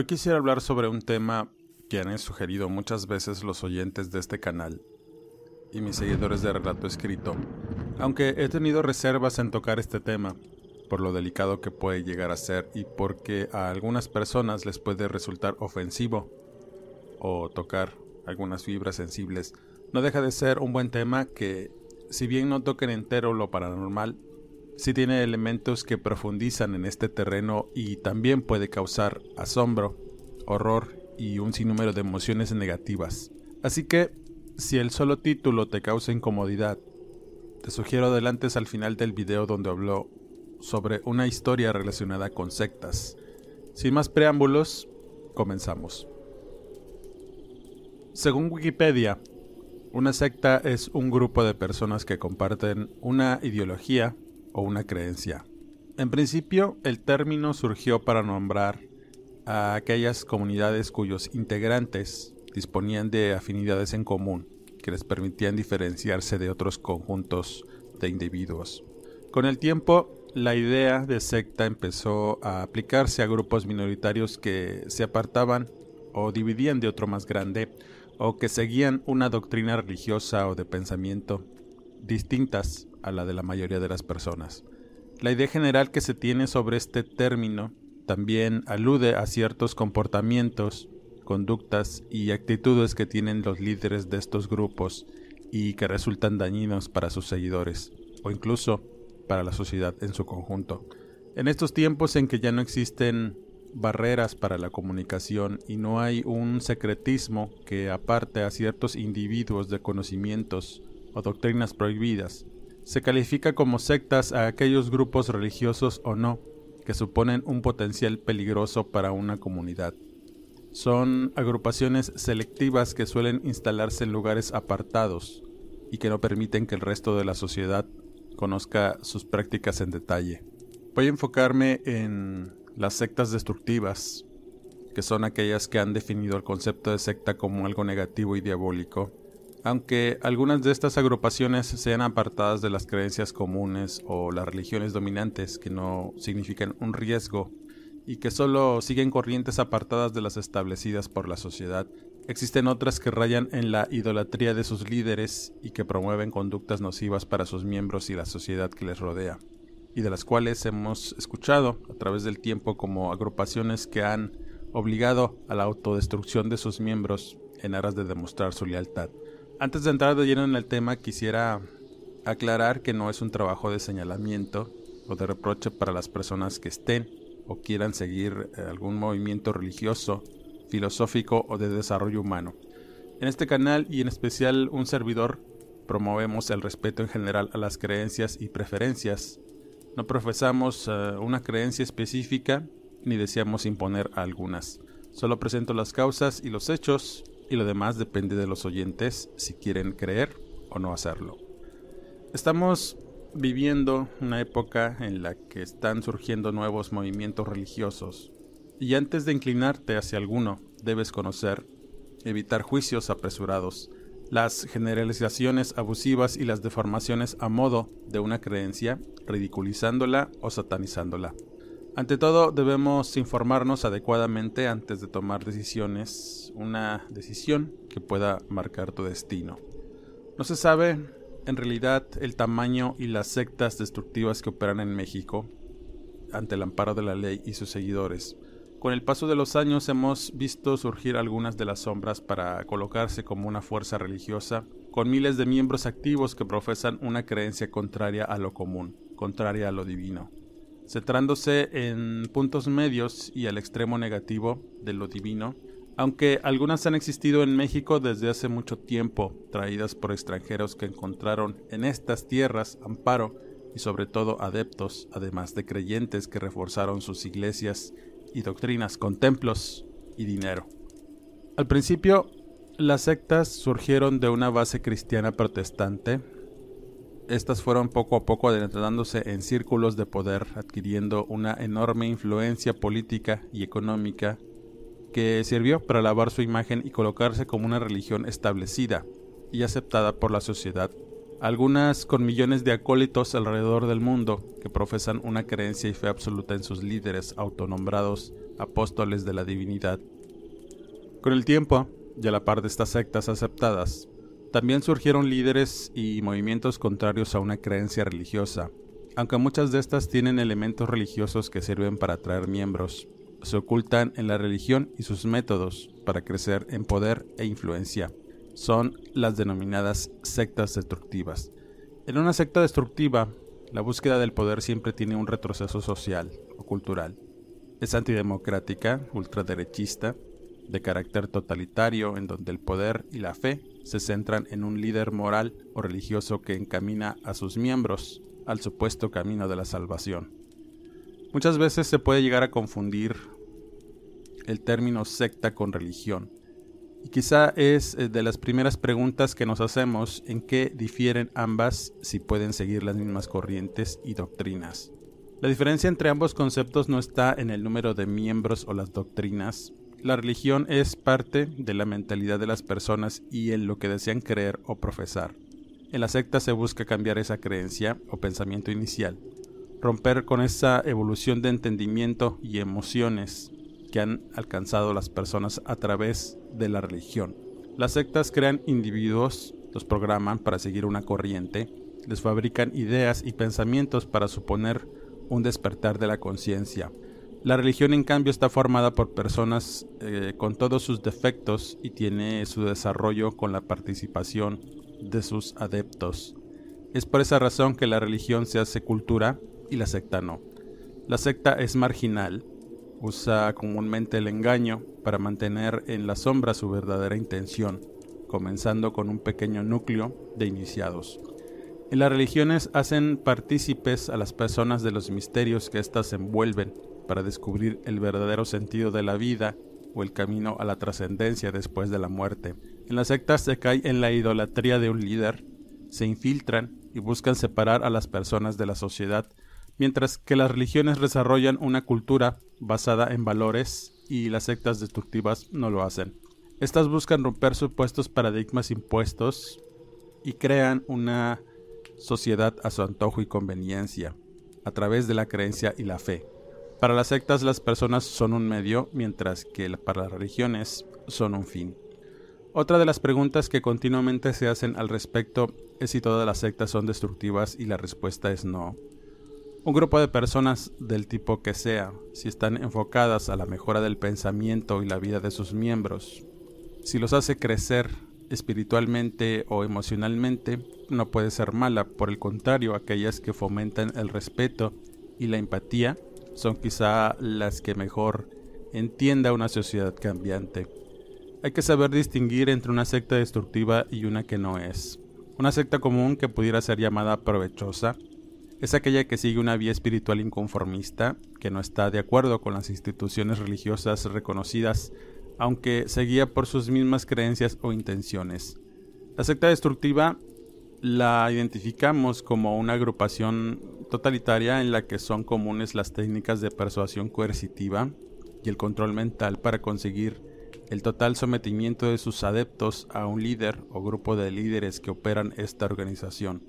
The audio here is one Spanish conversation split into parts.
Hoy quisiera hablar sobre un tema que han sugerido muchas veces los oyentes de este canal y mis seguidores de relato escrito, aunque he tenido reservas en tocar este tema, por lo delicado que puede llegar a ser y porque a algunas personas les puede resultar ofensivo o tocar algunas fibras sensibles, no deja de ser un buen tema que, si bien no toquen entero lo paranormal, sí tiene elementos que profundizan en este terreno y también puede causar asombro, horror y un sinnúmero de emociones negativas. Así que, si el solo título te causa incomodidad, te sugiero adelantes al final del video donde habló sobre una historia relacionada con sectas. Sin más preámbulos, comenzamos. Según Wikipedia, una secta es un grupo de personas que comparten una ideología, o una creencia. En principio, el término surgió para nombrar a aquellas comunidades cuyos integrantes disponían de afinidades en común que les permitían diferenciarse de otros conjuntos de individuos. Con el tiempo, la idea de secta empezó a aplicarse a grupos minoritarios que se apartaban o dividían de otro más grande o que seguían una doctrina religiosa o de pensamiento distintas a la de la mayoría de las personas. La idea general que se tiene sobre este término también alude a ciertos comportamientos, conductas y actitudes que tienen los líderes de estos grupos y que resultan dañinos para sus seguidores o incluso para la sociedad en su conjunto. En estos tiempos en que ya no existen barreras para la comunicación y no hay un secretismo que aparte a ciertos individuos de conocimientos o doctrinas prohibidas, se califica como sectas a aquellos grupos religiosos o no que suponen un potencial peligroso para una comunidad. Son agrupaciones selectivas que suelen instalarse en lugares apartados y que no permiten que el resto de la sociedad conozca sus prácticas en detalle. Voy a enfocarme en las sectas destructivas, que son aquellas que han definido el concepto de secta como algo negativo y diabólico, aunque algunas de estas agrupaciones sean apartadas de las creencias comunes o las religiones dominantes que no significan un riesgo y que solo siguen corrientes apartadas de las establecidas por la sociedad, existen otras que rayan en la idolatría de sus líderes y que promueven conductas nocivas para sus miembros y la sociedad que les rodea, y de las cuales hemos escuchado a través del tiempo como agrupaciones que han obligado a la autodestrucción de sus miembros en aras de demostrar su lealtad. Antes de entrar de lleno en el tema, quisiera aclarar que no es un trabajo de señalamiento o de reproche para las personas que estén o quieran seguir eh, algún movimiento religioso, filosófico o de desarrollo humano. En este canal y en especial un servidor promovemos el respeto en general a las creencias y preferencias. No profesamos eh, una creencia específica ni deseamos imponer algunas. Solo presento las causas y los hechos y lo demás depende de los oyentes si quieren creer o no hacerlo. Estamos viviendo una época en la que están surgiendo nuevos movimientos religiosos y antes de inclinarte hacia alguno debes conocer, evitar juicios apresurados, las generalizaciones abusivas y las deformaciones a modo de una creencia, ridiculizándola o satanizándola. Ante todo, debemos informarnos adecuadamente antes de tomar decisiones, una decisión que pueda marcar tu destino. No se sabe, en realidad, el tamaño y las sectas destructivas que operan en México ante el amparo de la ley y sus seguidores. Con el paso de los años hemos visto surgir algunas de las sombras para colocarse como una fuerza religiosa, con miles de miembros activos que profesan una creencia contraria a lo común, contraria a lo divino centrándose en puntos medios y al extremo negativo de lo divino, aunque algunas han existido en México desde hace mucho tiempo, traídas por extranjeros que encontraron en estas tierras amparo y sobre todo adeptos, además de creyentes que reforzaron sus iglesias y doctrinas con templos y dinero. Al principio, las sectas surgieron de una base cristiana protestante. Estas fueron poco a poco adentrándose en círculos de poder, adquiriendo una enorme influencia política y económica que sirvió para lavar su imagen y colocarse como una religión establecida y aceptada por la sociedad algunas con millones de acólitos alrededor del mundo que profesan una creencia y fe absoluta en sus líderes autonombrados apóstoles de la divinidad. Con el tiempo, y a la par de estas sectas aceptadas, también surgieron líderes y movimientos contrarios a una creencia religiosa, aunque muchas de estas tienen elementos religiosos que sirven para atraer miembros, se ocultan en la religión y sus métodos para crecer en poder e influencia son las denominadas sectas destructivas. En una secta destructiva, la búsqueda del poder siempre tiene un retroceso social o cultural. Es antidemocrática, ultraderechista, de carácter totalitario en donde el poder y la fe se centran en un líder moral o religioso que encamina a sus miembros al supuesto camino de la salvación. Muchas veces se puede llegar a confundir el término secta con religión, y quizá es eh, de las primeras preguntas que nos hacemos en qué difieren ambas si pueden seguir las mismas corrientes y doctrinas. La diferencia entre ambos conceptos no está en el número de miembros o las doctrinas. La religión es parte de la mentalidad de las personas y en lo que desean creer o profesar. En la secta se busca cambiar esa creencia o pensamiento inicial, romper con esa evolución de entendimiento y emociones que han alcanzado las personas a través de la religión. Las sectas crean individuos, los programan para seguir una corriente, les fabrican ideas y pensamientos para suponer un despertar de la conciencia. La religión en cambio está formada por personas eh, con todos sus defectos y tiene su desarrollo con la participación de sus adeptos. Es por esa razón que la religión se hace cultura y la secta no. La secta es marginal, usa comúnmente el engaño para mantener en la sombra su verdadera intención, comenzando con un pequeño núcleo de iniciados. En las religiones hacen partícipes a las personas de los misterios que éstas envuelven para descubrir el verdadero sentido de la vida o el camino a la trascendencia después de la muerte. En las sectas se cae en la idolatría de un líder, se infiltran y buscan separar a las personas de la sociedad mientras que las religiones desarrollan una cultura basada en valores y las sectas destructivas no lo hacen. Estas buscan romper supuestos paradigmas impuestos y crean una sociedad a su antojo y conveniencia, a través de la creencia y la fe. Para las sectas las personas son un medio, mientras que para las religiones son un fin. Otra de las preguntas que continuamente se hacen al respecto es si todas las sectas son destructivas y la respuesta es no. Un grupo de personas del tipo que sea, si están enfocadas a la mejora del pensamiento y la vida de sus miembros, si los hace crecer espiritualmente o emocionalmente, no puede ser mala. Por el contrario, aquellas que fomentan el respeto y la empatía son quizá las que mejor entienda una sociedad cambiante. Hay que saber distinguir entre una secta destructiva y una que no es. Una secta común que pudiera ser llamada provechosa es aquella que sigue una vía espiritual inconformista, que no está de acuerdo con las instituciones religiosas reconocidas, aunque se guía por sus mismas creencias o intenciones. La secta destructiva la identificamos como una agrupación totalitaria en la que son comunes las técnicas de persuasión coercitiva y el control mental para conseguir el total sometimiento de sus adeptos a un líder o grupo de líderes que operan esta organización.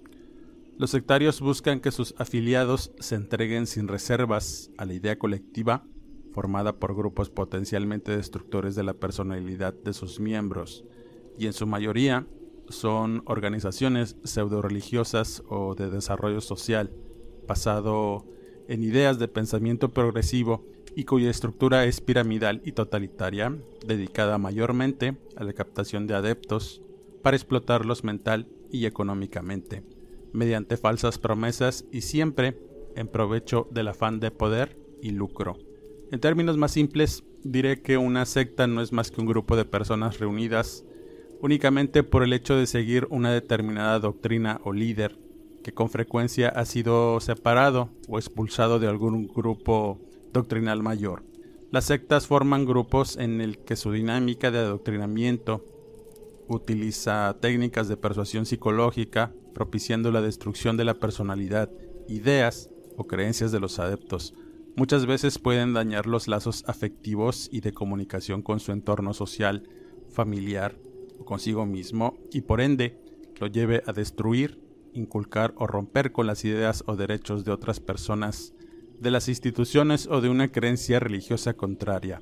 Los sectarios buscan que sus afiliados se entreguen sin reservas a la idea colectiva formada por grupos potencialmente destructores de la personalidad de sus miembros, y en su mayoría son organizaciones pseudo-religiosas o de desarrollo social, basado en ideas de pensamiento progresivo y cuya estructura es piramidal y totalitaria, dedicada mayormente a la captación de adeptos para explotarlos mental y económicamente mediante falsas promesas y siempre en provecho del afán de poder y lucro. En términos más simples, diré que una secta no es más que un grupo de personas reunidas únicamente por el hecho de seguir una determinada doctrina o líder, que con frecuencia ha sido separado o expulsado de algún grupo doctrinal mayor. Las sectas forman grupos en el que su dinámica de adoctrinamiento utiliza técnicas de persuasión psicológica, propiciando la destrucción de la personalidad, ideas o creencias de los adeptos. Muchas veces pueden dañar los lazos afectivos y de comunicación con su entorno social, familiar o consigo mismo y por ende lo lleve a destruir, inculcar o romper con las ideas o derechos de otras personas, de las instituciones o de una creencia religiosa contraria.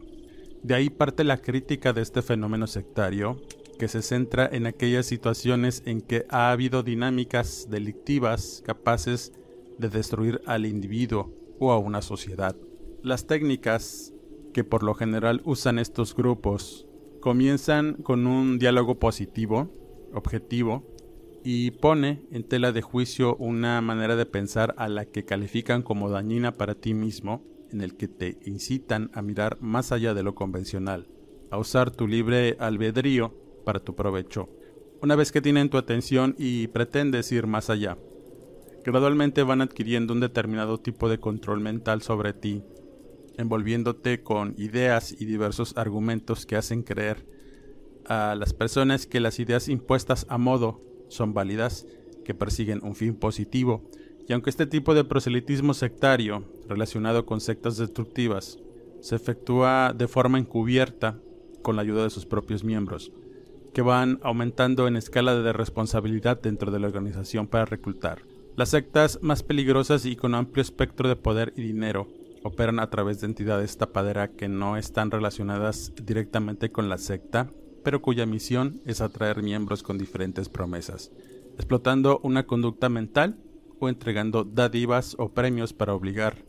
De ahí parte la crítica de este fenómeno sectario, que se centra en aquellas situaciones en que ha habido dinámicas delictivas capaces de destruir al individuo o a una sociedad. Las técnicas que por lo general usan estos grupos comienzan con un diálogo positivo, objetivo, y pone en tela de juicio una manera de pensar a la que califican como dañina para ti mismo, en el que te incitan a mirar más allá de lo convencional, a usar tu libre albedrío para tu provecho. Una vez que tienen tu atención y pretendes ir más allá, gradualmente van adquiriendo un determinado tipo de control mental sobre ti, envolviéndote con ideas y diversos argumentos que hacen creer a las personas que las ideas impuestas a modo son válidas, que persiguen un fin positivo, y aunque este tipo de proselitismo sectario, relacionado con sectas destructivas, se efectúa de forma encubierta con la ayuda de sus propios miembros, que van aumentando en escala de responsabilidad dentro de la organización para reclutar. Las sectas más peligrosas y con amplio espectro de poder y dinero operan a través de entidades tapadera que no están relacionadas directamente con la secta, pero cuya misión es atraer miembros con diferentes promesas, explotando una conducta mental o entregando dádivas o premios para obligar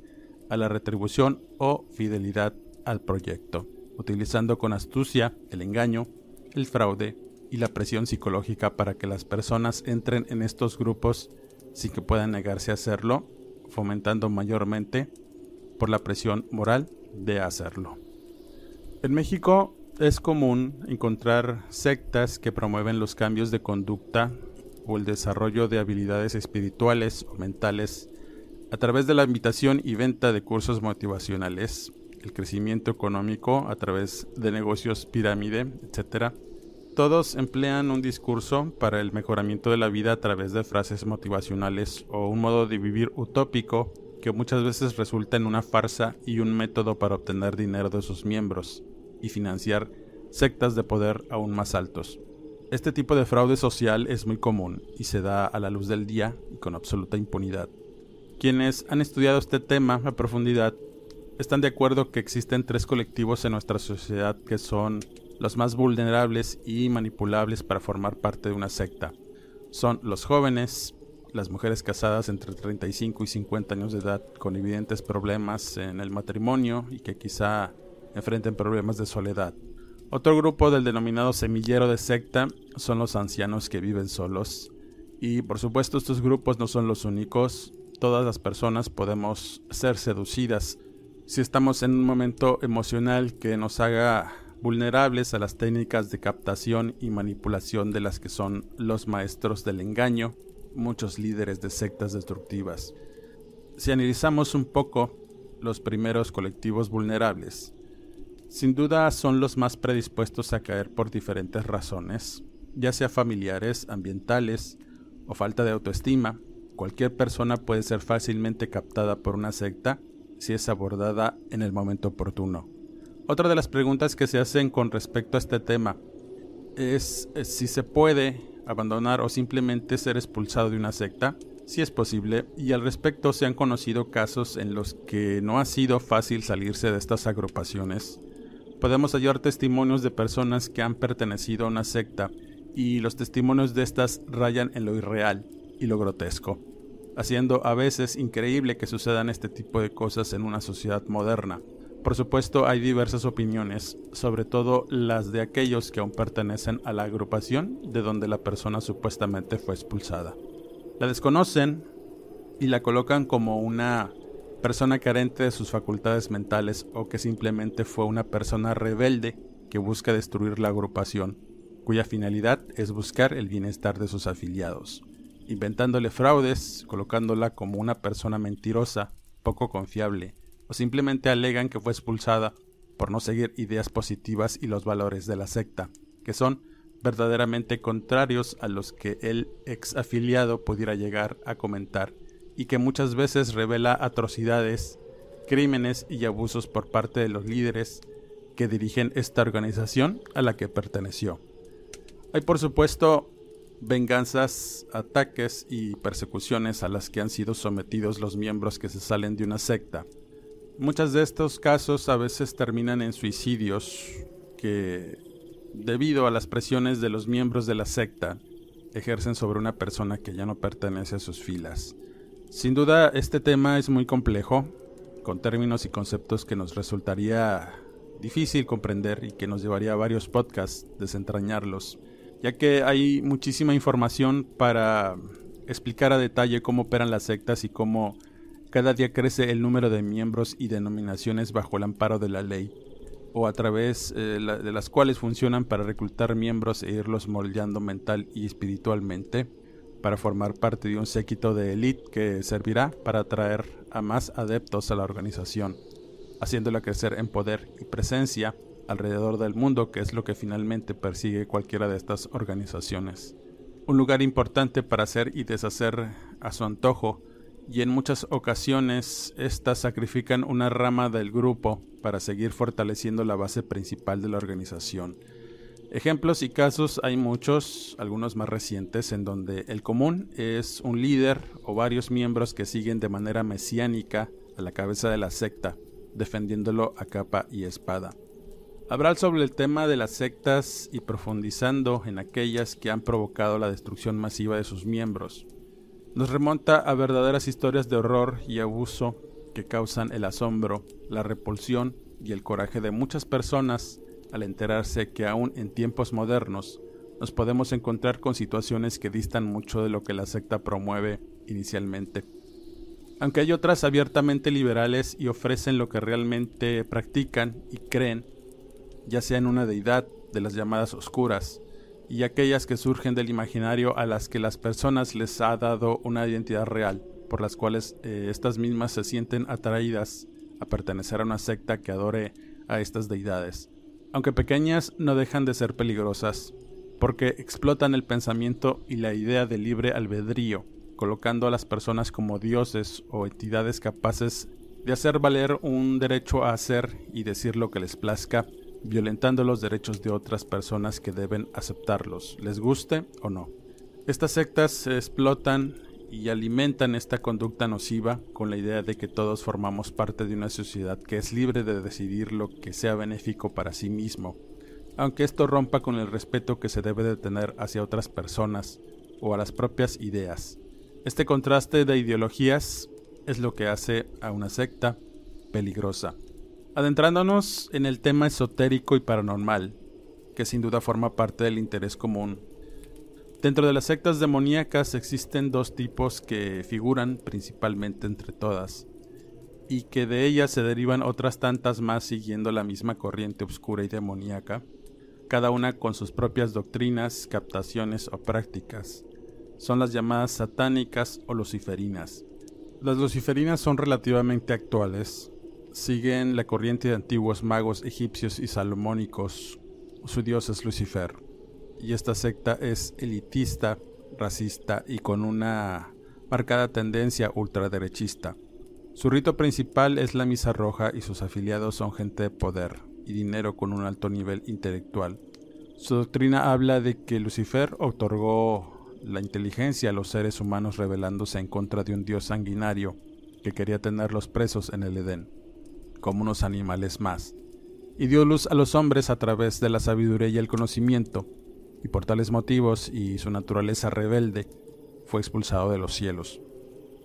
a la retribución o fidelidad al proyecto, utilizando con astucia el engaño, el fraude y la presión psicológica para que las personas entren en estos grupos sin que puedan negarse a hacerlo, fomentando mayormente por la presión moral de hacerlo. En México es común encontrar sectas que promueven los cambios de conducta o el desarrollo de habilidades espirituales o mentales a través de la invitación y venta de cursos motivacionales, el crecimiento económico a través de negocios pirámide, etc., todos emplean un discurso para el mejoramiento de la vida a través de frases motivacionales o un modo de vivir utópico que muchas veces resulta en una farsa y un método para obtener dinero de sus miembros y financiar sectas de poder aún más altos. Este tipo de fraude social es muy común y se da a la luz del día y con absoluta impunidad. Quienes han estudiado este tema a profundidad están de acuerdo que existen tres colectivos en nuestra sociedad que son los más vulnerables y manipulables para formar parte de una secta. Son los jóvenes, las mujeres casadas entre 35 y 50 años de edad con evidentes problemas en el matrimonio y que quizá enfrenten problemas de soledad. Otro grupo del denominado semillero de secta son los ancianos que viven solos. Y por supuesto estos grupos no son los únicos. Todas las personas podemos ser seducidas si estamos en un momento emocional que nos haga vulnerables a las técnicas de captación y manipulación de las que son los maestros del engaño, muchos líderes de sectas destructivas. Si analizamos un poco los primeros colectivos vulnerables, sin duda son los más predispuestos a caer por diferentes razones, ya sea familiares, ambientales o falta de autoestima. Cualquier persona puede ser fácilmente captada por una secta si es abordada en el momento oportuno. Otra de las preguntas que se hacen con respecto a este tema es eh, si se puede abandonar o simplemente ser expulsado de una secta, si es posible, y al respecto se han conocido casos en los que no ha sido fácil salirse de estas agrupaciones. Podemos hallar testimonios de personas que han pertenecido a una secta y los testimonios de estas rayan en lo irreal y lo grotesco, haciendo a veces increíble que sucedan este tipo de cosas en una sociedad moderna. Por supuesto, hay diversas opiniones, sobre todo las de aquellos que aún pertenecen a la agrupación de donde la persona supuestamente fue expulsada. La desconocen y la colocan como una persona carente de sus facultades mentales o que simplemente fue una persona rebelde que busca destruir la agrupación, cuya finalidad es buscar el bienestar de sus afiliados, inventándole fraudes, colocándola como una persona mentirosa, poco confiable, o simplemente alegan que fue expulsada por no seguir ideas positivas y los valores de la secta, que son verdaderamente contrarios a los que el ex afiliado pudiera llegar a comentar y que muchas veces revela atrocidades, crímenes y abusos por parte de los líderes que dirigen esta organización a la que perteneció. Hay por supuesto venganzas, ataques y persecuciones a las que han sido sometidos los miembros que se salen de una secta. Muchos de estos casos a veces terminan en suicidios que, debido a las presiones de los miembros de la secta, ejercen sobre una persona que ya no pertenece a sus filas. Sin duda, este tema es muy complejo, con términos y conceptos que nos resultaría difícil comprender y que nos llevaría a varios podcasts desentrañarlos, ya que hay muchísima información para explicar a detalle cómo operan las sectas y cómo cada día crece el número de miembros y denominaciones bajo el amparo de la ley, o a través eh, de las cuales funcionan para reclutar miembros e irlos moldeando mental y espiritualmente para formar parte de un séquito de élite que servirá para atraer a más adeptos a la organización, haciéndola crecer en poder y presencia alrededor del mundo, que es lo que finalmente persigue cualquiera de estas organizaciones. Un lugar importante para hacer y deshacer a su antojo, y en muchas ocasiones éstas sacrifican una rama del grupo para seguir fortaleciendo la base principal de la organización Ejemplos y casos hay muchos, algunos más recientes, en donde el común es un líder o varios miembros que siguen de manera mesiánica a la cabeza de la secta, defendiéndolo a capa y espada. Hablar sobre el tema de las sectas y profundizando en aquellas que han provocado la destrucción masiva de sus miembros. Nos remonta a verdaderas historias de horror y abuso que causan el asombro, la repulsión y el coraje de muchas personas al enterarse que aún en tiempos modernos nos podemos encontrar con situaciones que distan mucho de lo que la secta promueve inicialmente. Aunque hay otras abiertamente liberales y ofrecen lo que realmente practican y creen, ya sea en una deidad de las llamadas oscuras, y aquellas que surgen del imaginario a las que las personas les ha dado una identidad real, por las cuales eh, estas mismas se sienten atraídas a pertenecer a una secta que adore a estas deidades aunque pequeñas, no dejan de ser peligrosas, porque explotan el pensamiento y la idea de libre albedrío, colocando a las personas como dioses o entidades capaces de hacer valer un derecho a hacer y decir lo que les plazca, violentando los derechos de otras personas que deben aceptarlos, les guste o no. Estas sectas se explotan y alimentan esta conducta nociva con la idea de que todos formamos parte de una sociedad que es libre de decidir lo que sea benéfico para sí mismo, aunque esto rompa con el respeto que se debe de tener hacia otras personas o a las propias ideas. Este contraste de ideologías es lo que hace a una secta peligrosa. Adentrándonos en el tema esotérico y paranormal, que sin duda forma parte del interés común Dentro de las sectas demoníacas existen dos tipos que figuran principalmente entre todas, y que de ellas se derivan otras tantas más siguiendo la misma corriente oscura y demoníaca, cada una con sus propias doctrinas, captaciones o prácticas. Son las llamadas satánicas o luciferinas. Las luciferinas son relativamente actuales, siguen la corriente de antiguos magos egipcios y salomónicos, su dios es Lucifer y esta secta es elitista, racista y con una marcada tendencia ultraderechista. Su rito principal es la misa roja y sus afiliados son gente de poder y dinero con un alto nivel intelectual. Su doctrina habla de que Lucifer otorgó la inteligencia a los seres humanos rebelándose en contra de un dios sanguinario que quería tenerlos presos en el Edén, como unos animales más, y dio luz a los hombres a través de la sabiduría y el conocimiento, y por tales motivos y su naturaleza rebelde, fue expulsado de los cielos.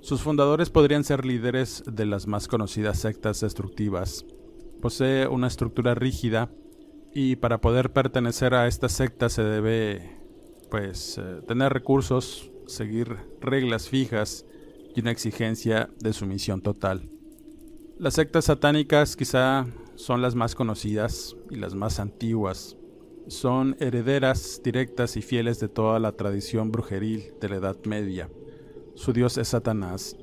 Sus fundadores podrían ser líderes de las más conocidas sectas destructivas. Posee una estructura rígida y para poder pertenecer a esta secta se debe pues eh, tener recursos, seguir reglas fijas y una exigencia de sumisión total. Las sectas satánicas quizá son las más conocidas y las más antiguas. Son herederas directas y fieles de toda la tradición brujeril de la Edad Media. Su dios es Satanás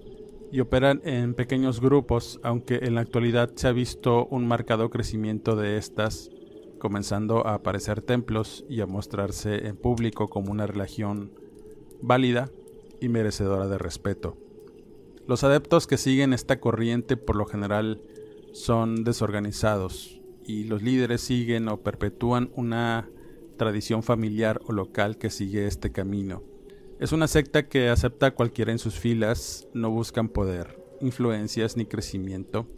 y operan en pequeños grupos, aunque en la actualidad se ha visto un marcado crecimiento de estas, comenzando a aparecer templos y a mostrarse en público como una religión válida y merecedora de respeto. Los adeptos que siguen esta corriente por lo general son desorganizados y los líderes siguen o perpetúan una tradición familiar o local que sigue este camino. Es una secta que acepta a cualquiera en sus filas, no buscan poder, influencias ni crecimiento.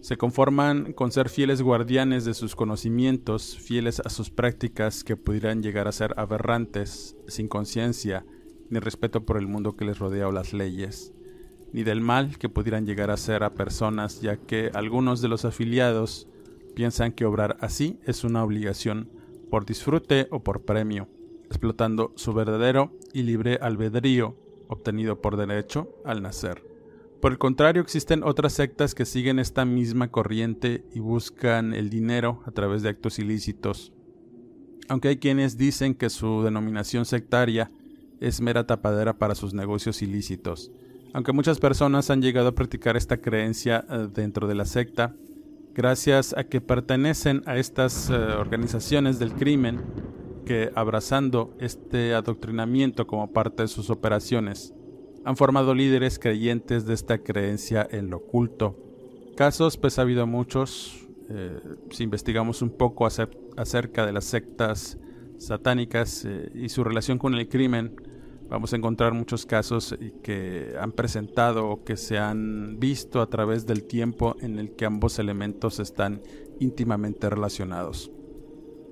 Se conforman con ser fieles guardianes de sus conocimientos, fieles a sus prácticas que pudieran llegar a ser aberrantes, sin conciencia, ni respeto por el mundo que les rodea o las leyes, ni del mal que pudieran llegar a ser a personas, ya que algunos de los afiliados piensan que obrar así es una obligación por disfrute o por premio explotando su verdadero y libre albedrío obtenido por derecho al nacer. Por el contrario, existen otras sectas que siguen esta misma corriente y buscan el dinero a través de actos ilícitos. Aunque hay quienes dicen que su denominación sectaria es mera tapadera para sus negocios ilícitos. Aunque muchas personas han llegado a practicar esta creencia eh, dentro de la secta, gracias a que pertenecen a estas eh, organizaciones del crimen, que, abrazando este adoctrinamiento como parte de sus operaciones, han formado líderes creyentes de esta creencia en lo oculto. Casos, pues ha habido muchos, eh, si investigamos un poco acerca de las sectas satánicas eh, y su relación con el crimen, vamos a encontrar muchos casos que han presentado o que se han visto a través del tiempo en el que ambos elementos están íntimamente relacionados.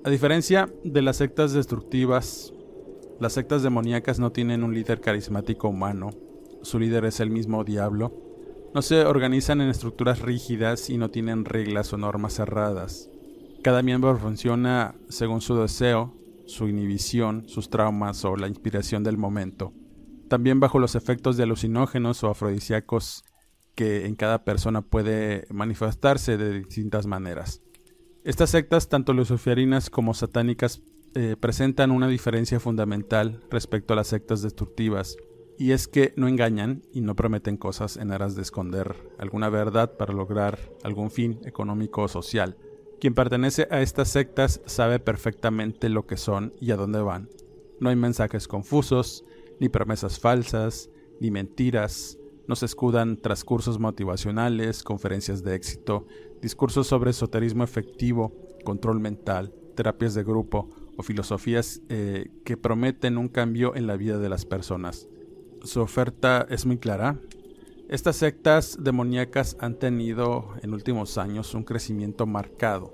A diferencia de las sectas destructivas, las sectas demoníacas no tienen un líder carismático humano, su líder es el mismo diablo, no se organizan en estructuras rígidas y no tienen reglas o normas cerradas. Cada miembro funciona según su deseo, su inhibición, sus traumas o la inspiración del momento. También bajo los efectos de alucinógenos o afrodisíacos que en cada persona puede manifestarse de distintas maneras. Estas sectas, tanto luciferinas como satánicas, eh, presentan una diferencia fundamental respecto a las sectas destructivas, y es que no engañan y no prometen cosas en aras de esconder alguna verdad para lograr algún fin económico o social. Quien pertenece a estas sectas sabe perfectamente lo que son y a dónde van. No hay mensajes confusos, ni promesas falsas, ni mentiras, no se escudan tras cursos motivacionales, conferencias de éxito, discursos sobre esoterismo efectivo, control mental, terapias de grupo o filosofías eh, que prometen un cambio en la vida de las personas. Su oferta es muy clara. Estas sectas demoníacas han tenido en últimos años un crecimiento marcado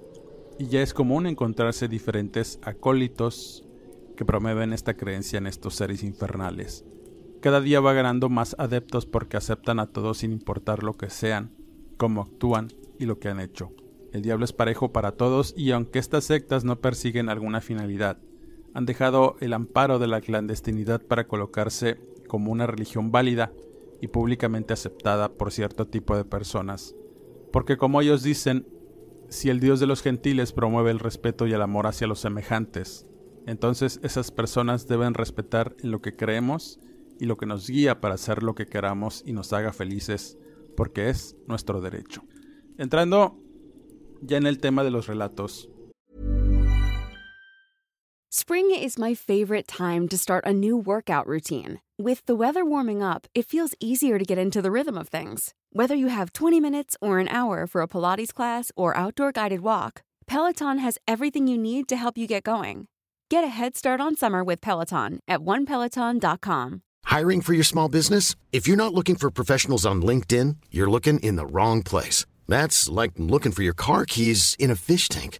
y ya es común encontrarse diferentes acólitos que promueven esta creencia en estos seres infernales. Cada día va ganando más adeptos porque aceptan a todos sin importar lo que sean, cómo actúan y lo que han hecho. El diablo es parejo para todos y aunque estas sectas no persiguen alguna finalidad, han dejado el amparo de la clandestinidad para colocarse como una religión válida y públicamente aceptada por cierto tipo de personas. Porque como ellos dicen, si el Dios de los gentiles promueve el respeto y el amor hacia los semejantes, entonces esas personas deben respetar en lo que creemos y lo que nos guía para hacer lo que queramos y nos haga felices, porque es nuestro derecho. Entrando ya en el tema de los relatos. Spring is my favorite time to start a new workout routine. With the weather warming up, it feels easier to get into the rhythm of things. Whether you have 20 minutes or an hour for a Pilates class or outdoor guided walk, Peloton has everything you need to help you get going. Get a head start on summer with Peloton at onepeloton.com. Hiring for your small business? If you're not looking for professionals on LinkedIn, you're looking in the wrong place. That's like looking for your car keys in a fish tank.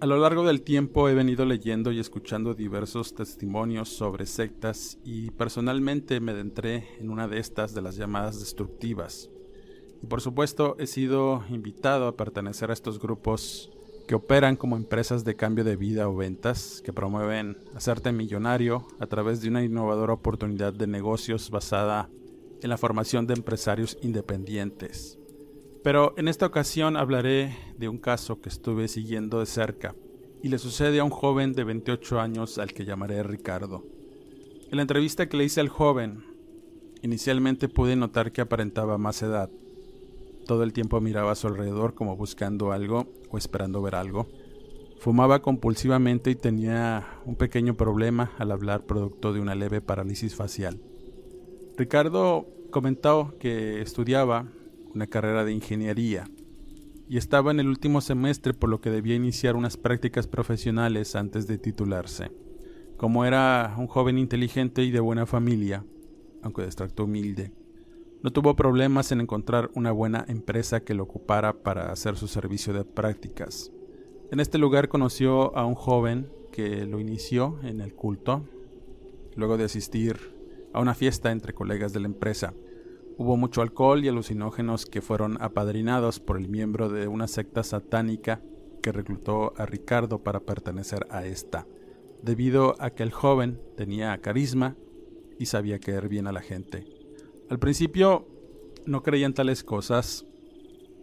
A lo largo del tiempo he venido leyendo y escuchando diversos testimonios sobre sectas y personalmente me adentré en una de estas de las llamadas destructivas. Y por supuesto he sido invitado a pertenecer a estos grupos que operan como empresas de cambio de vida o ventas, que promueven hacerte millonario a través de una innovadora oportunidad de negocios basada en la formación de empresarios independientes. Pero en esta ocasión hablaré de un caso que estuve siguiendo de cerca y le sucede a un joven de 28 años al que llamaré Ricardo. En la entrevista que le hice al joven, inicialmente pude notar que aparentaba más edad. Todo el tiempo miraba a su alrededor como buscando algo o esperando ver algo. Fumaba compulsivamente y tenía un pequeño problema al hablar producto de una leve parálisis facial. Ricardo comentó que estudiaba una carrera de ingeniería, y estaba en el último semestre por lo que debía iniciar unas prácticas profesionales antes de titularse. Como era un joven inteligente y de buena familia, aunque de extracto humilde, no tuvo problemas en encontrar una buena empresa que lo ocupara para hacer su servicio de prácticas. En este lugar conoció a un joven que lo inició en el culto, luego de asistir a una fiesta entre colegas de la empresa. Hubo mucho alcohol y alucinógenos que fueron apadrinados por el miembro de una secta satánica que reclutó a Ricardo para pertenecer a esta, debido a que el joven tenía carisma y sabía querer bien a la gente. Al principio no creían tales cosas,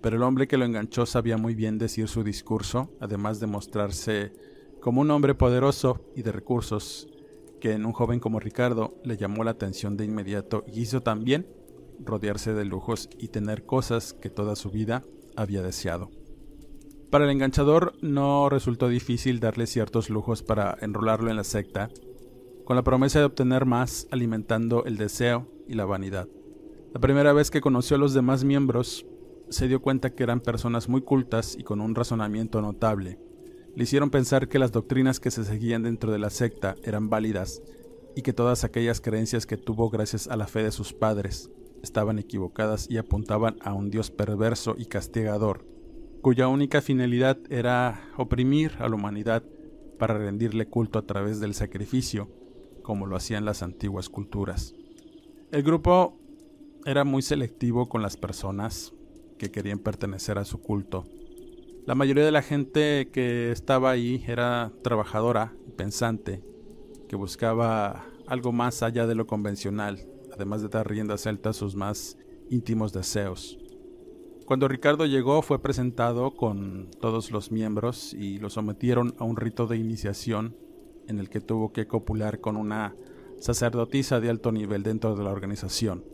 pero el hombre que lo enganchó sabía muy bien decir su discurso, además de mostrarse como un hombre poderoso y de recursos, que en un joven como Ricardo le llamó la atención de inmediato y hizo también rodearse de lujos y tener cosas que toda su vida había deseado. Para el enganchador no resultó difícil darle ciertos lujos para enrolarlo en la secta, con la promesa de obtener más alimentando el deseo y la vanidad. La primera vez que conoció a los demás miembros, se dio cuenta que eran personas muy cultas y con un razonamiento notable. Le hicieron pensar que las doctrinas que se seguían dentro de la secta eran válidas y que todas aquellas creencias que tuvo gracias a la fe de sus padres estaban equivocadas y apuntaban a un Dios perverso y castigador, cuya única finalidad era oprimir a la humanidad para rendirle culto a través del sacrificio, como lo hacían las antiguas culturas. El grupo era muy selectivo con las personas que querían pertenecer a su culto. La mayoría de la gente que estaba ahí era trabajadora y pensante, que buscaba algo más allá de lo convencional, además de dar rienda suelta a sus más íntimos deseos. Cuando Ricardo llegó fue presentado con todos los miembros y lo sometieron a un rito de iniciación en el que tuvo que copular con una sacerdotisa de alto nivel dentro de la organización.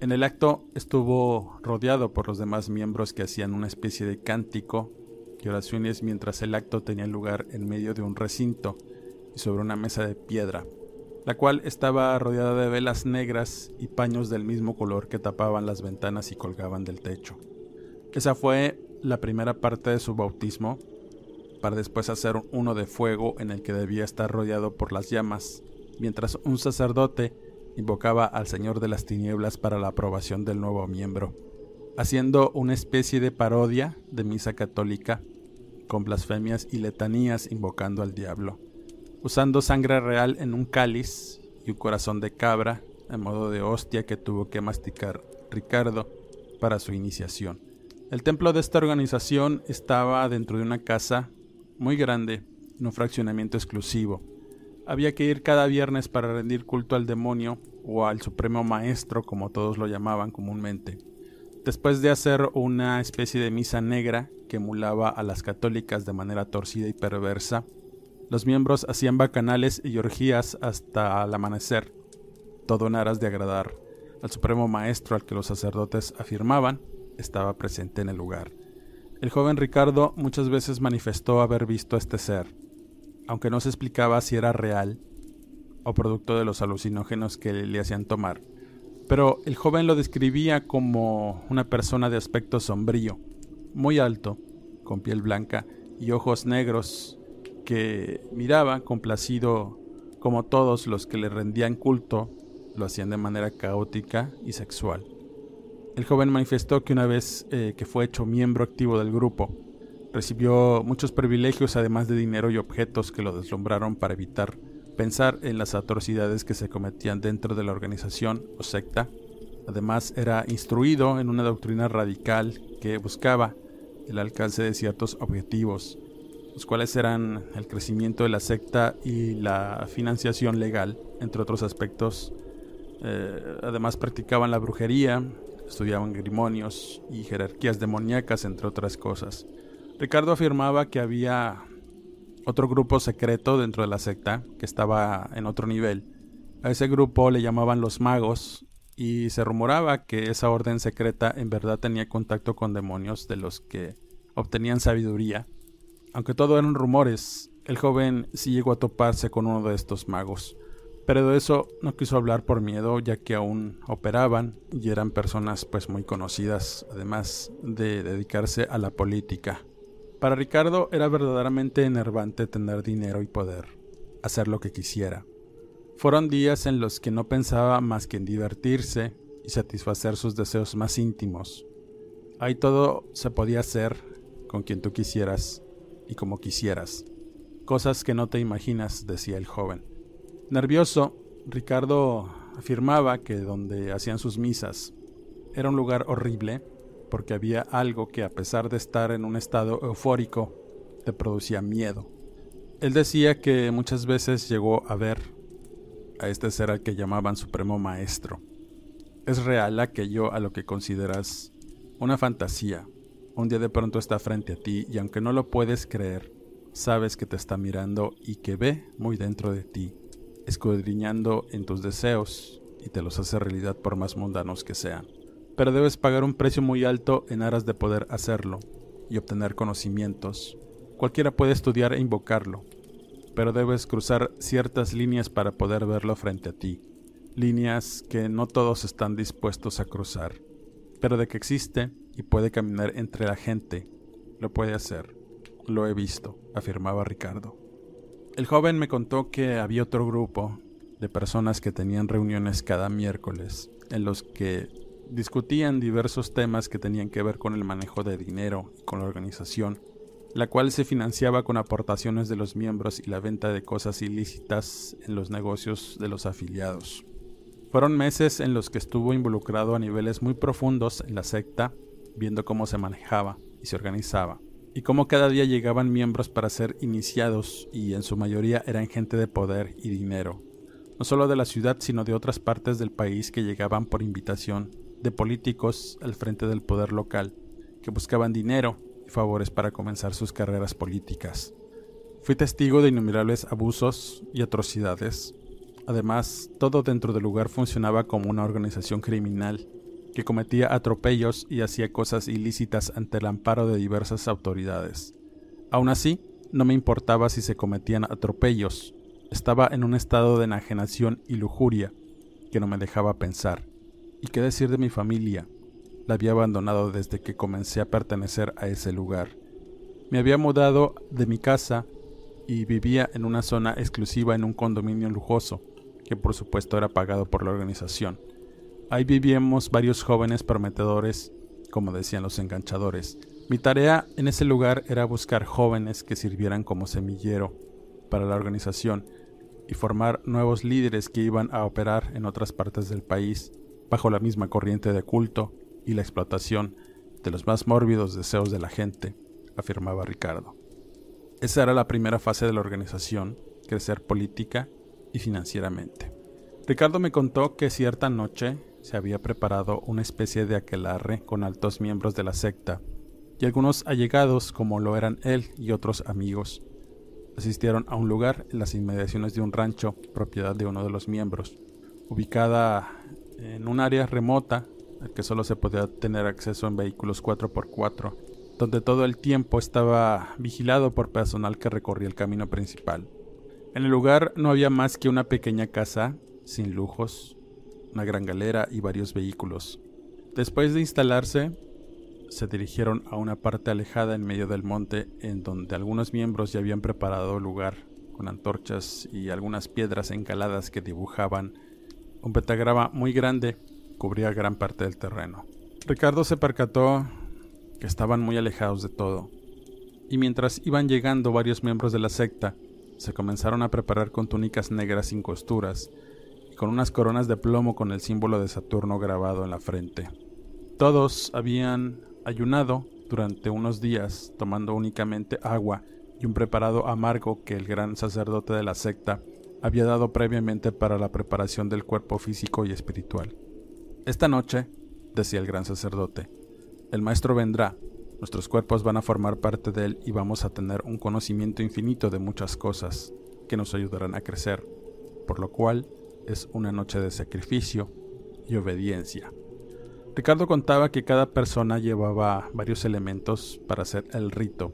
En el acto estuvo rodeado por los demás miembros que hacían una especie de cántico y oraciones mientras el acto tenía lugar en medio de un recinto y sobre una mesa de piedra la cual estaba rodeada de velas negras y paños del mismo color que tapaban las ventanas y colgaban del techo. Esa fue la primera parte de su bautismo, para después hacer uno de fuego en el que debía estar rodeado por las llamas, mientras un sacerdote invocaba al Señor de las Tinieblas para la aprobación del nuevo miembro, haciendo una especie de parodia de misa católica, con blasfemias y letanías invocando al diablo usando sangre real en un cáliz y un corazón de cabra en modo de hostia que tuvo que masticar Ricardo para su iniciación. El templo de esta organización estaba dentro de una casa muy grande, en un fraccionamiento exclusivo. Había que ir cada viernes para rendir culto al demonio o al supremo maestro, como todos lo llamaban comúnmente. Después de hacer una especie de misa negra que emulaba a las católicas de manera torcida y perversa, los miembros hacían bacanales y orgías hasta el amanecer, todo en aras de agradar al supremo maestro al que los sacerdotes afirmaban estaba presente en el lugar. El joven Ricardo muchas veces manifestó haber visto a este ser, aunque no se explicaba si era real o producto de los alucinógenos que le hacían tomar. Pero el joven lo describía como una persona de aspecto sombrío, muy alto, con piel blanca y ojos negros que miraba complacido como todos los que le rendían culto lo hacían de manera caótica y sexual. El joven manifestó que una vez eh, que fue hecho miembro activo del grupo, Recibió muchos privilegios además de dinero y objetos que lo deslumbraron para evitar pensar en las atrocidades que se cometían dentro de la organización o secta. Además era instruido en una doctrina radical que buscaba el alcance de ciertos objetivos, los cuales eran el crecimiento de la secta y la financiación legal, entre otros aspectos. Eh, además practicaban la brujería, estudiaban grimonios y jerarquías demoníacas, entre otras cosas. Ricardo afirmaba que había otro grupo secreto dentro de la secta que estaba en otro nivel. A ese grupo le llamaban los magos y se rumoraba que esa orden secreta en verdad tenía contacto con demonios de los que obtenían sabiduría. Aunque todo eran rumores, el joven sí llegó a toparse con uno de estos magos. Pero de eso no quiso hablar por miedo, ya que aún operaban y eran personas pues muy conocidas, además de dedicarse a la política. Para Ricardo era verdaderamente enervante tener dinero y poder, hacer lo que quisiera. Fueron días en los que no pensaba más que en divertirse y satisfacer sus deseos más íntimos. Ahí todo se podía hacer con quien tú quisieras y como quisieras. Cosas que no te imaginas, decía el joven. Nervioso, Ricardo afirmaba que donde hacían sus misas era un lugar horrible porque había algo que a pesar de estar en un estado eufórico te producía miedo. Él decía que muchas veces llegó a ver a este ser al que llamaban Supremo Maestro. Es real aquello a lo que consideras una fantasía. Un día de pronto está frente a ti y aunque no lo puedes creer, sabes que te está mirando y que ve muy dentro de ti, escudriñando en tus deseos y te los hace realidad por más mundanos que sean. Pero debes pagar un precio muy alto en aras de poder hacerlo y obtener conocimientos. Cualquiera puede estudiar e invocarlo, pero debes cruzar ciertas líneas para poder verlo frente a ti, líneas que no todos están dispuestos a cruzar, pero de que existe y puede caminar entre la gente, lo puede hacer. Lo he visto, afirmaba Ricardo. El joven me contó que había otro grupo de personas que tenían reuniones cada miércoles en los que discutían diversos temas que tenían que ver con el manejo de dinero y con la organización la cual se financiaba con aportaciones de los miembros y la venta de cosas ilícitas en los negocios de los afiliados. Fueron meses en los que estuvo involucrado a niveles muy profundos en la secta, viendo cómo se manejaba y se organizaba, y cómo cada día llegaban miembros para ser iniciados y en su mayoría eran gente de poder y dinero, no solo de la ciudad sino de otras partes del país que llegaban por invitación de políticos al frente del poder local, que buscaban dinero favores para comenzar sus carreras políticas. Fui testigo de innumerables abusos y atrocidades. Además, todo dentro del lugar funcionaba como una organización criminal que cometía atropellos y hacía cosas ilícitas ante el amparo de diversas autoridades. Aún así, no me importaba si se cometían atropellos. Estaba en un estado de enajenación y lujuria que no me dejaba pensar. ¿Y qué decir de mi familia? la había abandonado desde que comencé a pertenecer a ese lugar. Me había mudado de mi casa y vivía en una zona exclusiva en un condominio lujoso, que por supuesto era pagado por la organización. Ahí vivíamos varios jóvenes prometedores, como decían los enganchadores. Mi tarea en ese lugar era buscar jóvenes que sirvieran como semillero para la organización y formar nuevos líderes que iban a operar en otras partes del país bajo la misma corriente de culto y la explotación de los más mórbidos deseos de la gente, afirmaba Ricardo. Esa era la primera fase de la organización, crecer política y financieramente. Ricardo me contó que cierta noche se había preparado una especie de aquelarre con altos miembros de la secta, y algunos allegados, como lo eran él y otros amigos, asistieron a un lugar en las inmediaciones de un rancho, propiedad de uno de los miembros, ubicada en un área remota que solo se podía tener acceso en vehículos 4x4, donde todo el tiempo estaba vigilado por personal que recorría el camino principal. En el lugar no había más que una pequeña casa, sin lujos, una gran galera y varios vehículos. Después de instalarse, se dirigieron a una parte alejada en medio del monte en donde algunos miembros ya habían preparado lugar con antorchas y algunas piedras encaladas que dibujaban un pentagrama muy grande cubría gran parte del terreno. Ricardo se percató que estaban muy alejados de todo y mientras iban llegando varios miembros de la secta, se comenzaron a preparar con túnicas negras sin costuras y con unas coronas de plomo con el símbolo de Saturno grabado en la frente. Todos habían ayunado durante unos días, tomando únicamente agua y un preparado amargo que el gran sacerdote de la secta había dado previamente para la preparación del cuerpo físico y espiritual. Esta noche, decía el gran sacerdote, el Maestro vendrá, nuestros cuerpos van a formar parte de él y vamos a tener un conocimiento infinito de muchas cosas que nos ayudarán a crecer, por lo cual es una noche de sacrificio y obediencia. Ricardo contaba que cada persona llevaba varios elementos para hacer el rito.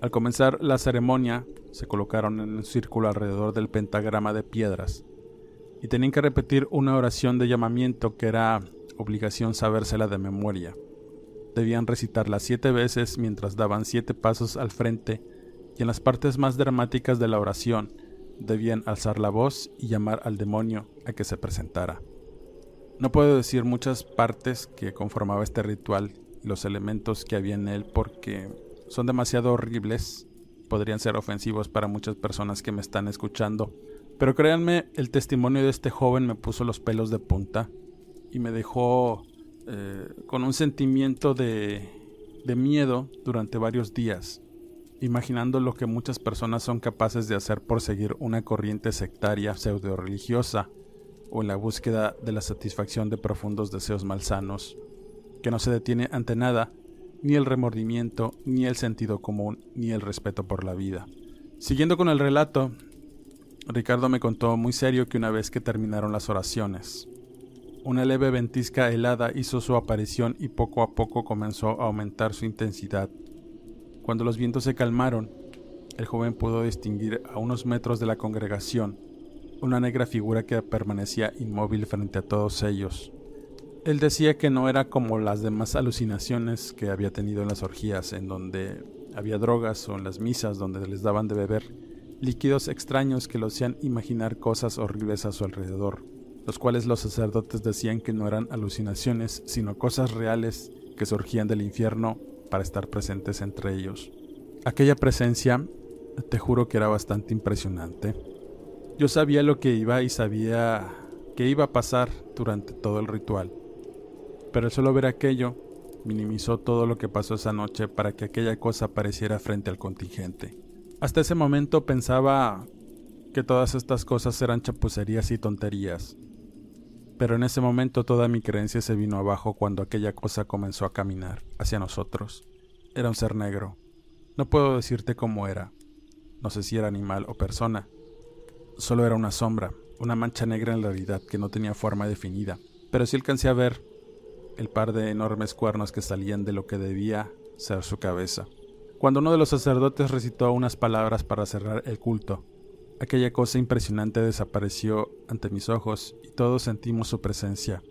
Al comenzar la ceremonia, se colocaron en un círculo alrededor del pentagrama de piedras y tenían que repetir una oración de llamamiento que era obligación sabérsela de memoria. Debían recitarla siete veces mientras daban siete pasos al frente y en las partes más dramáticas de la oración debían alzar la voz y llamar al demonio a que se presentara. No puedo decir muchas partes que conformaba este ritual los elementos que había en él porque son demasiado horribles, podrían ser ofensivos para muchas personas que me están escuchando, pero créanme, el testimonio de este joven me puso los pelos de punta y me dejó eh, con un sentimiento de, de miedo durante varios días, imaginando lo que muchas personas son capaces de hacer por seguir una corriente sectaria pseudo religiosa o en la búsqueda de la satisfacción de profundos deseos malsanos, que no se detiene ante nada, ni el remordimiento, ni el sentido común, ni el respeto por la vida. Siguiendo con el relato, Ricardo me contó muy serio que una vez que terminaron las oraciones, una leve ventisca helada hizo su aparición y poco a poco comenzó a aumentar su intensidad. Cuando los vientos se calmaron, el joven pudo distinguir a unos metros de la congregación una negra figura que permanecía inmóvil frente a todos ellos. Él decía que no era como las demás alucinaciones que había tenido en las orgías, en donde había drogas o en las misas donde les daban de beber líquidos extraños que lo hacían imaginar cosas horribles a su alrededor, los cuales los sacerdotes decían que no eran alucinaciones, sino cosas reales que surgían del infierno para estar presentes entre ellos. Aquella presencia, te juro que era bastante impresionante. Yo sabía lo que iba y sabía que iba a pasar durante todo el ritual. Pero el solo ver aquello minimizó todo lo que pasó esa noche para que aquella cosa apareciera frente al contingente. Hasta ese momento pensaba que todas estas cosas eran chapucerías y tonterías. Pero en ese momento toda mi creencia se vino abajo cuando aquella cosa comenzó a caminar hacia nosotros. Era un ser negro. No puedo decirte cómo era. No sé si era animal o persona, solo era una sombra, una mancha negra en realidad que no tenía forma definida, pero sí alcancé a ver el par de enormes cuernos que salían de lo que debía ser su cabeza. Cuando uno de los sacerdotes recitó unas palabras para cerrar el culto, aquella cosa impresionante desapareció ante mis ojos y todos sentimos su presencia.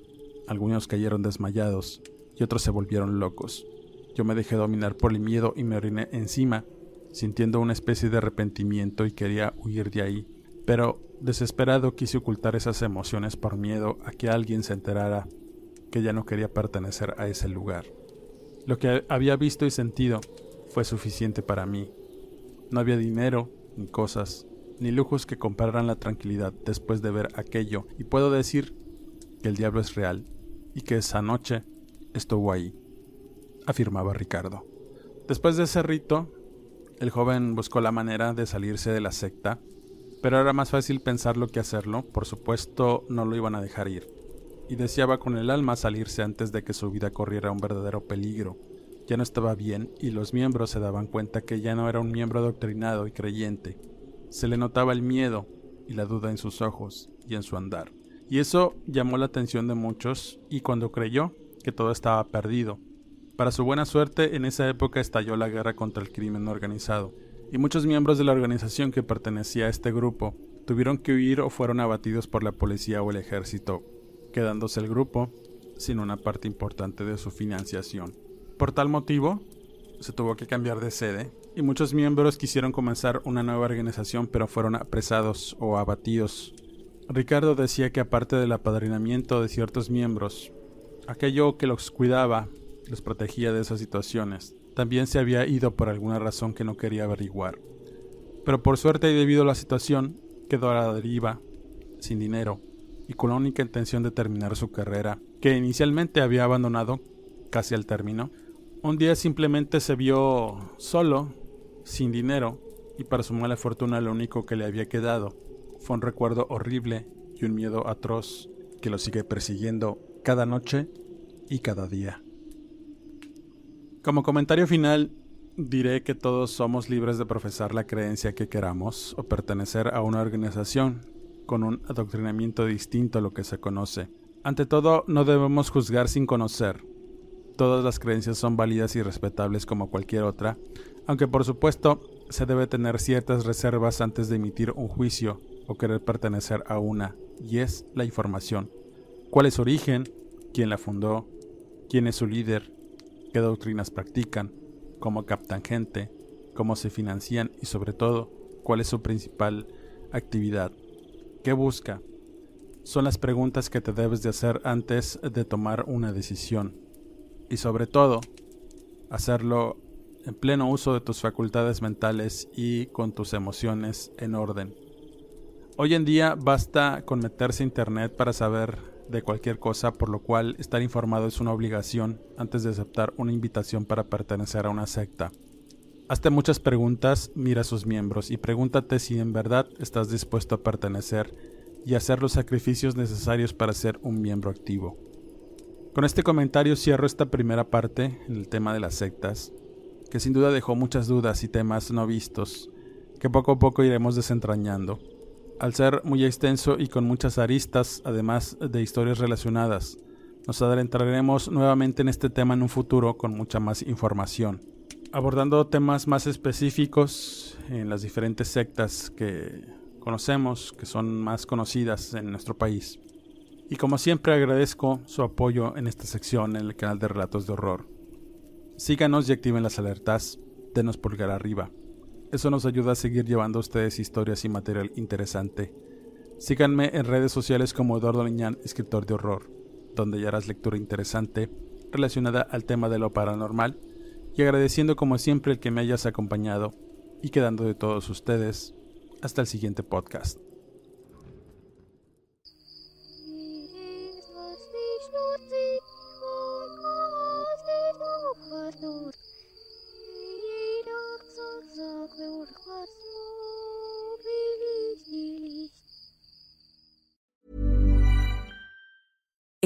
Algunos cayeron desmayados y otros se volvieron locos. Yo me dejé dominar por el miedo y me oriné encima, sintiendo una especie de arrepentimiento y quería huir de ahí pero desesperado quise ocultar esas emociones por miedo a que alguien se enterara que ya no quería pertenecer a ese lugar. Lo que había visto y sentido fue suficiente para mí. No había dinero, ni cosas, ni lujos que compraran la tranquilidad después de ver aquello, y puedo decir que el diablo es real y que esa noche estuvo ahí, afirmaba Ricardo. Después de ese rito, el joven buscó la manera de salirse de la secta pero era más fácil pensarlo que hacerlo, por supuesto no lo iban a dejar ir, y deseaba con el alma salirse antes de que su vida corriera un verdadero peligro. Ya no estaba bien y los miembros se daban cuenta que ya no era un miembro doctrinado y creyente. Se le notaba el miedo y la duda en sus ojos y en su andar. Y eso llamó la atención de muchos y cuando creyó que todo estaba perdido. Para su buena suerte, en esa época estalló la guerra contra el crimen organizado y muchos miembros de la organización que pertenecía a este grupo tuvieron que huir o fueron abatidos por la policía o el ejército, quedándose el grupo sin una parte importante de su financiación. Por tal motivo, se tuvo que cambiar de sede y muchos miembros quisieron comenzar una nueva organización pero fueron apresados o abatidos. Ricardo decía que aparte del apadrinamiento de ciertos miembros, aquello que los cuidaba, los protegía de esas situaciones, también se había ido por alguna razón que no quería averiguar. Pero por suerte y debido a la situación, quedó a la deriva, sin dinero, y con la única intención de terminar su carrera, que inicialmente había abandonado casi al término. Un día simplemente se vio solo, sin dinero, y para su mala fortuna lo único que le había quedado fue un recuerdo horrible y un miedo atroz que lo sigue persiguiendo cada noche y cada día. Como comentario final, diré que todos somos libres de profesar la creencia que queramos o pertenecer a una organización con un adoctrinamiento distinto a lo que se conoce. Ante todo, no debemos juzgar sin conocer. Todas las creencias son válidas y respetables como cualquier otra, aunque por supuesto se debe tener ciertas reservas antes de emitir un juicio o querer pertenecer a una, y es la información. ¿Cuál es su origen? ¿Quién la fundó? ¿Quién es su líder? qué doctrinas practican, cómo captan gente, cómo se financian y sobre todo cuál es su principal actividad, qué busca. Son las preguntas que te debes de hacer antes de tomar una decisión. Y sobre todo, hacerlo en pleno uso de tus facultades mentales y con tus emociones en orden. Hoy en día basta con meterse a internet para saber de cualquier cosa, por lo cual estar informado es una obligación antes de aceptar una invitación para pertenecer a una secta. Hazte muchas preguntas, mira a sus miembros y pregúntate si en verdad estás dispuesto a pertenecer y hacer los sacrificios necesarios para ser un miembro activo. Con este comentario cierro esta primera parte en el tema de las sectas, que sin duda dejó muchas dudas y temas no vistos, que poco a poco iremos desentrañando al ser muy extenso y con muchas aristas, además de historias relacionadas. Nos adentraremos nuevamente en este tema en un futuro con mucha más información, abordando temas más específicos en las diferentes sectas que conocemos, que son más conocidas en nuestro país. Y como siempre agradezco su apoyo en esta sección en el canal de Relatos de Horror. Síganos y activen las alertas, denos pulgar arriba. Eso nos ayuda a seguir llevando a ustedes historias y material interesante. Síganme en redes sociales como Eduardo Liñán, escritor de horror, donde ya harás lectura interesante relacionada al tema de lo paranormal, y agradeciendo como siempre el que me hayas acompañado y quedando de todos ustedes. Hasta el siguiente podcast. Lord, ye dogs of the Lord,